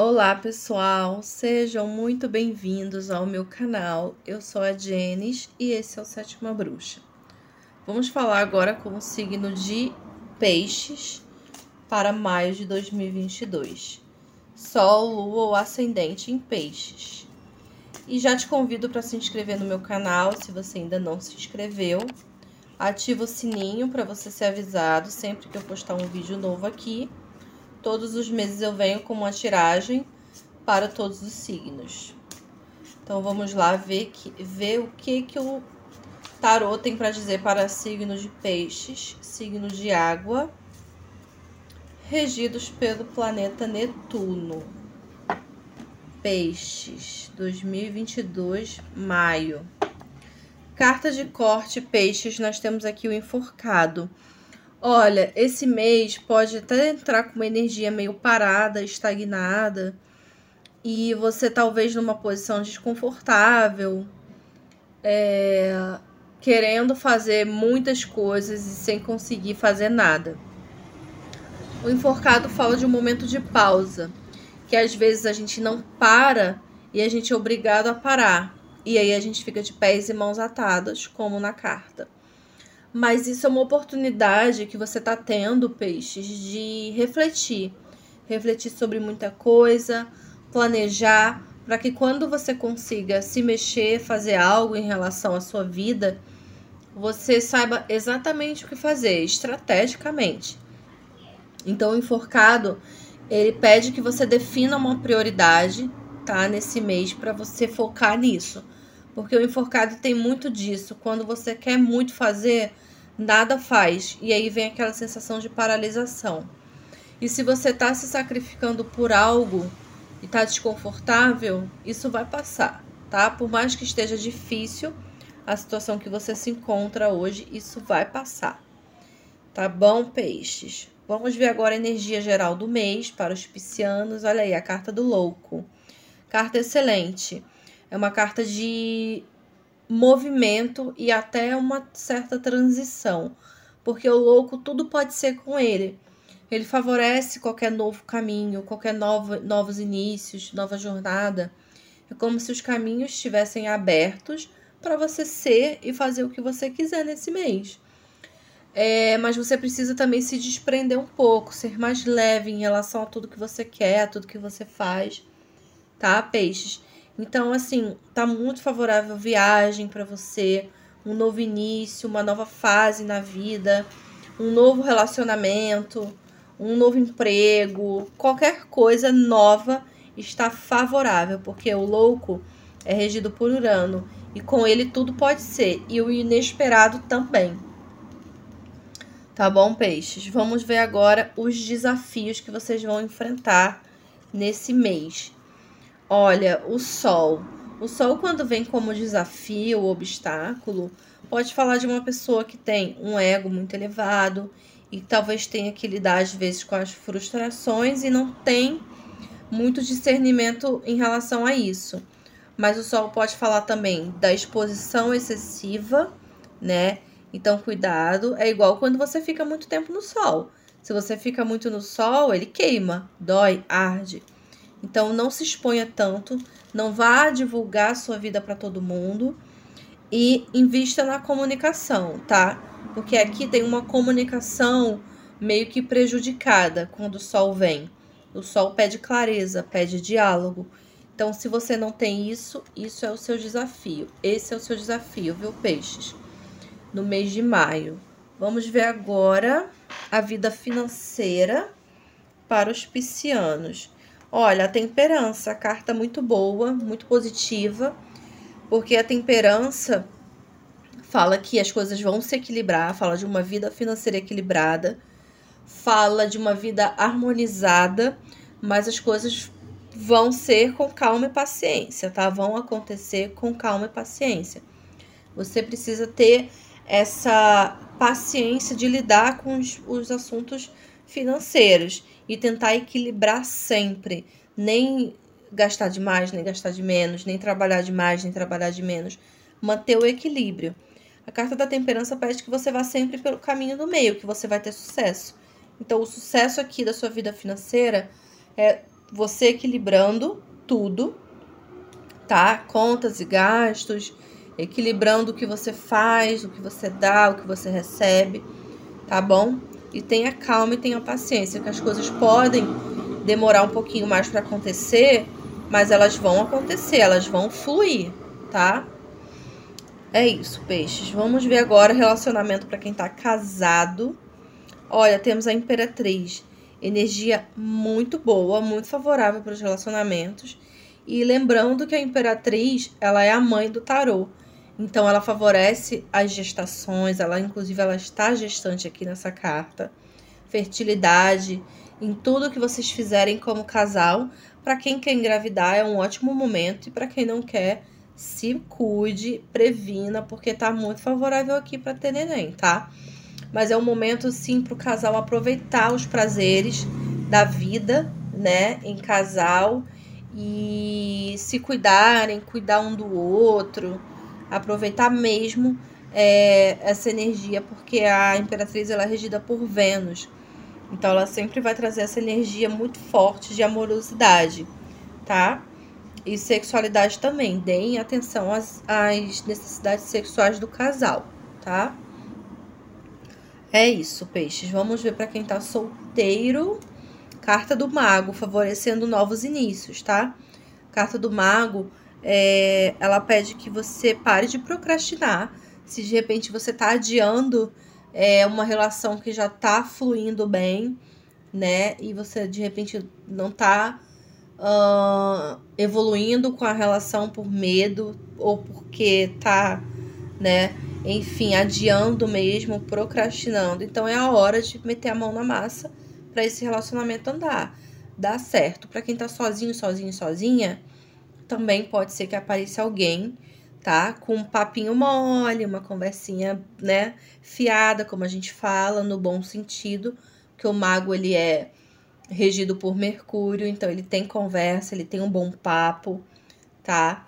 Olá pessoal, sejam muito bem-vindos ao meu canal. Eu sou a Jenis e esse é o Sétima Bruxa. Vamos falar agora com o signo de Peixes para maio de 2022. Sol, Lua ou Ascendente em Peixes. E já te convido para se inscrever no meu canal se você ainda não se inscreveu. Ativa o sininho para você ser avisado sempre que eu postar um vídeo novo aqui. Todos os meses eu venho com uma tiragem para todos os signos. Então vamos lá ver, que, ver o que, que o tarô tem para dizer para signos de peixes, signos de água, regidos pelo planeta Netuno. Peixes, 2022, maio. Carta de corte, peixes, nós temos aqui o enforcado. Olha, esse mês pode até entrar com uma energia meio parada, estagnada, e você talvez numa posição desconfortável, é, querendo fazer muitas coisas e sem conseguir fazer nada. O enforcado fala de um momento de pausa, que às vezes a gente não para e a gente é obrigado a parar. E aí a gente fica de pés e mãos atadas, como na carta. Mas isso é uma oportunidade que você está tendo, peixes, de refletir. Refletir sobre muita coisa, planejar, para que quando você consiga se mexer, fazer algo em relação à sua vida, você saiba exatamente o que fazer, estrategicamente. Então, o enforcado, ele pede que você defina uma prioridade, tá, nesse mês para você focar nisso. Porque o enforcado tem muito disso. Quando você quer muito fazer, nada faz. E aí vem aquela sensação de paralisação. E se você está se sacrificando por algo e está desconfortável, isso vai passar, tá? Por mais que esteja difícil a situação que você se encontra hoje, isso vai passar. Tá bom, peixes? Vamos ver agora a energia geral do mês para os piscianos. Olha aí, a carta do louco. Carta excelente. É uma carta de movimento e até uma certa transição, porque o louco tudo pode ser com ele. Ele favorece qualquer novo caminho, qualquer novo, novos inícios, nova jornada. É como se os caminhos estivessem abertos para você ser e fazer o que você quiser nesse mês. É, mas você precisa também se desprender um pouco, ser mais leve em relação a tudo que você quer, a tudo que você faz, tá, peixes? Então, assim, tá muito favorável viagem para você, um novo início, uma nova fase na vida, um novo relacionamento, um novo emprego, qualquer coisa nova está favorável, porque o louco é regido por Urano e com ele tudo pode ser e o inesperado também. Tá bom, peixes? Vamos ver agora os desafios que vocês vão enfrentar nesse mês. Olha, o sol. O sol, quando vem como desafio, obstáculo, pode falar de uma pessoa que tem um ego muito elevado e talvez tenha que lidar às vezes com as frustrações e não tem muito discernimento em relação a isso. Mas o sol pode falar também da exposição excessiva, né? Então, cuidado. É igual quando você fica muito tempo no sol. Se você fica muito no sol, ele queima, dói, arde. Então não se exponha tanto, não vá divulgar sua vida para todo mundo e invista na comunicação, tá? Porque aqui tem uma comunicação meio que prejudicada quando o sol vem. O sol pede clareza, pede diálogo. Então, se você não tem isso, isso é o seu desafio. Esse é o seu desafio, viu, peixes? No mês de maio. Vamos ver agora a vida financeira para os piscianos. Olha, a temperança, carta muito boa, muito positiva, porque a temperança fala que as coisas vão se equilibrar, fala de uma vida financeira equilibrada, fala de uma vida harmonizada, mas as coisas vão ser com calma e paciência, tá? Vão acontecer com calma e paciência. Você precisa ter essa paciência de lidar com os, os assuntos financeiros e tentar equilibrar sempre, nem gastar demais, nem gastar de menos, nem trabalhar demais, nem trabalhar de menos, manter o equilíbrio. A carta da temperança pede que você vá sempre pelo caminho do meio, que você vai ter sucesso. Então, o sucesso aqui da sua vida financeira é você equilibrando tudo, tá? Contas e gastos, equilibrando o que você faz, o que você dá, o que você recebe, tá bom? E tenha calma e tenha paciência, que as coisas podem demorar um pouquinho mais para acontecer, mas elas vão acontecer, elas vão fluir, tá? É isso, peixes. Vamos ver agora relacionamento para quem tá casado. Olha, temos a Imperatriz. Energia muito boa, muito favorável para os relacionamentos. E lembrando que a Imperatriz, ela é a mãe do tarô. Então ela favorece as gestações, ela inclusive ela está gestante aqui nessa carta. Fertilidade, em tudo que vocês fizerem como casal. Para quem quer engravidar é um ótimo momento e para quem não quer, se cuide, previna, porque tá muito favorável aqui para ter neném, tá? Mas é um momento sim para o casal aproveitar os prazeres da vida, né, em casal e se cuidarem, cuidar um do outro, aproveitar mesmo é, essa energia, porque a Imperatriz ela é regida por Vênus. Então ela sempre vai trazer essa energia muito forte de amorosidade, tá? E sexualidade também. Deem atenção às, às necessidades sexuais do casal, tá? É isso, peixes. Vamos ver para quem tá solteiro. Carta do Mago, favorecendo novos inícios, tá? Carta do Mago, é, ela pede que você pare de procrastinar. Se de repente você tá adiando é, uma relação que já tá fluindo bem, né? E você de repente não tá uh, evoluindo com a relação por medo ou porque tá, né? Enfim, adiando mesmo, procrastinando. Então é a hora de meter a mão na massa para esse relacionamento andar, dar certo. Para quem tá sozinho, sozinho, sozinha, também pode ser que apareça alguém, tá? Com um papinho mole, uma conversinha, né, fiada, como a gente fala, no bom sentido, que o mago ele é regido por Mercúrio, então ele tem conversa, ele tem um bom papo, tá?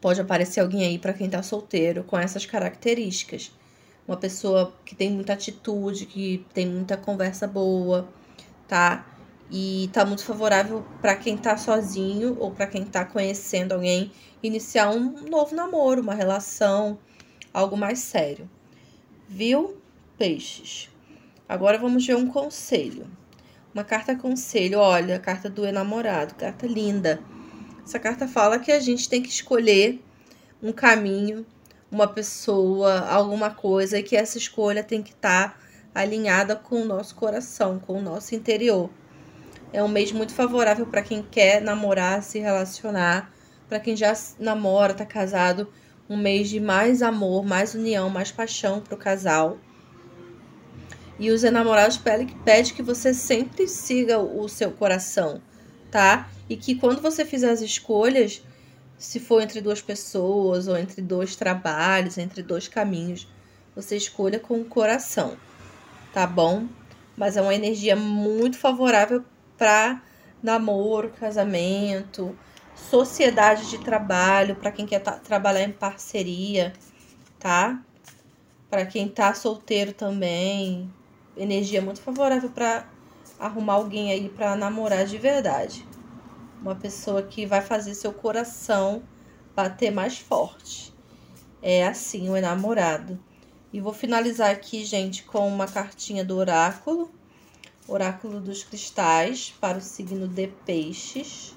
Pode aparecer alguém aí para quem tá solteiro com essas características. Uma pessoa que tem muita atitude, que tem muita conversa boa, tá? E tá muito favorável para quem tá sozinho ou para quem tá conhecendo alguém iniciar um novo namoro, uma relação, algo mais sério. Viu? Peixes. Agora vamos ver um conselho. Uma carta conselho, olha, a carta do enamorado, carta linda. Essa carta fala que a gente tem que escolher um caminho, uma pessoa, alguma coisa, e que essa escolha tem que estar tá alinhada com o nosso coração, com o nosso interior. É um mês muito favorável para quem quer namorar, se relacionar, para quem já namora, tá casado, um mês de mais amor, mais união, mais paixão para o casal. E os enamorados pede que você sempre siga o seu coração, tá? E que quando você fizer as escolhas, se for entre duas pessoas ou entre dois trabalhos, entre dois caminhos, você escolha com o coração, tá bom? Mas é uma energia muito favorável para namoro, casamento, sociedade de trabalho, para quem quer trabalhar em parceria, tá? Para quem tá solteiro também, energia muito favorável para arrumar alguém aí para namorar de verdade. Uma pessoa que vai fazer seu coração bater mais forte. É assim o enamorado. E vou finalizar aqui, gente, com uma cartinha do oráculo. Oráculo dos cristais para o signo de peixes.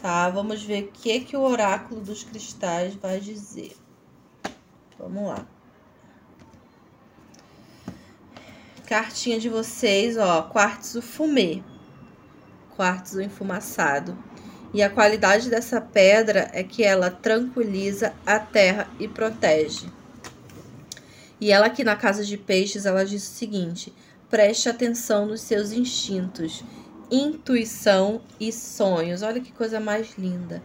Tá? Vamos ver o que que o oráculo dos cristais vai dizer. Vamos lá. cartinha de vocês, ó, quartzo fumê, quartzo enfumaçado. E a qualidade dessa pedra é que ela tranquiliza a terra e protege. E ela aqui na casa de peixes, ela diz o seguinte: preste atenção nos seus instintos, intuição e sonhos. Olha que coisa mais linda.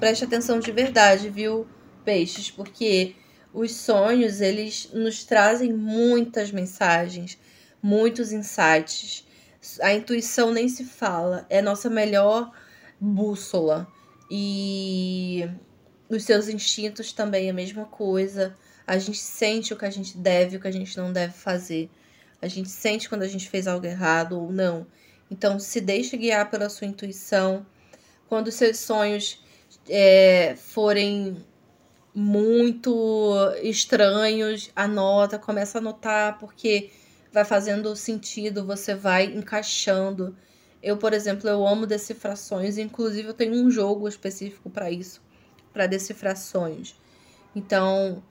Preste atenção de verdade, viu, peixes? Porque os sonhos, eles nos trazem muitas mensagens muitos insights. A intuição nem se fala, é nossa melhor bússola. E os seus instintos também é a mesma coisa. A gente sente o que a gente deve, o que a gente não deve fazer. A gente sente quando a gente fez algo errado ou não. Então, se deixe guiar pela sua intuição. Quando seus sonhos é, forem muito estranhos, anota, começa a anotar, porque vai fazendo sentido, você vai encaixando. Eu, por exemplo, eu amo decifrações, inclusive eu tenho um jogo específico para isso, para decifrações. Então,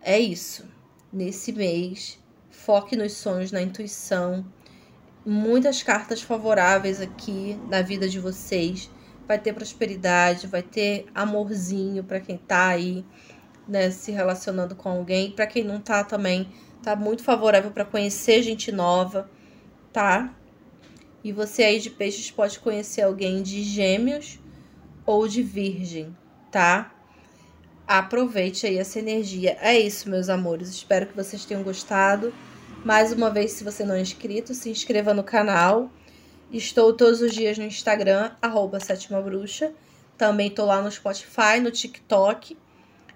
é isso. Nesse mês, foque nos sonhos, na intuição. Muitas cartas favoráveis aqui na vida de vocês. Vai ter prosperidade, vai ter amorzinho para quem tá aí, né, se relacionando com alguém. Para quem não tá também, tá muito favorável para conhecer gente nova, tá? E você aí de peixes pode conhecer alguém de gêmeos ou de virgem, tá? Aproveite aí essa energia. É isso, meus amores. Espero que vocês tenham gostado. Mais uma vez, se você não é inscrito, se inscreva no canal. Estou todos os dias no Instagram, arroba Sétima Bruxa. Também estou lá no Spotify, no TikTok.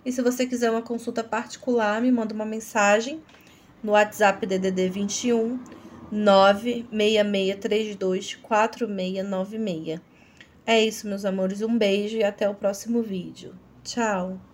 E se você quiser uma consulta particular, me manda uma mensagem no WhatsApp DDD 21 96632 4696. É isso, meus amores. Um beijo e até o próximo vídeo. Tchau!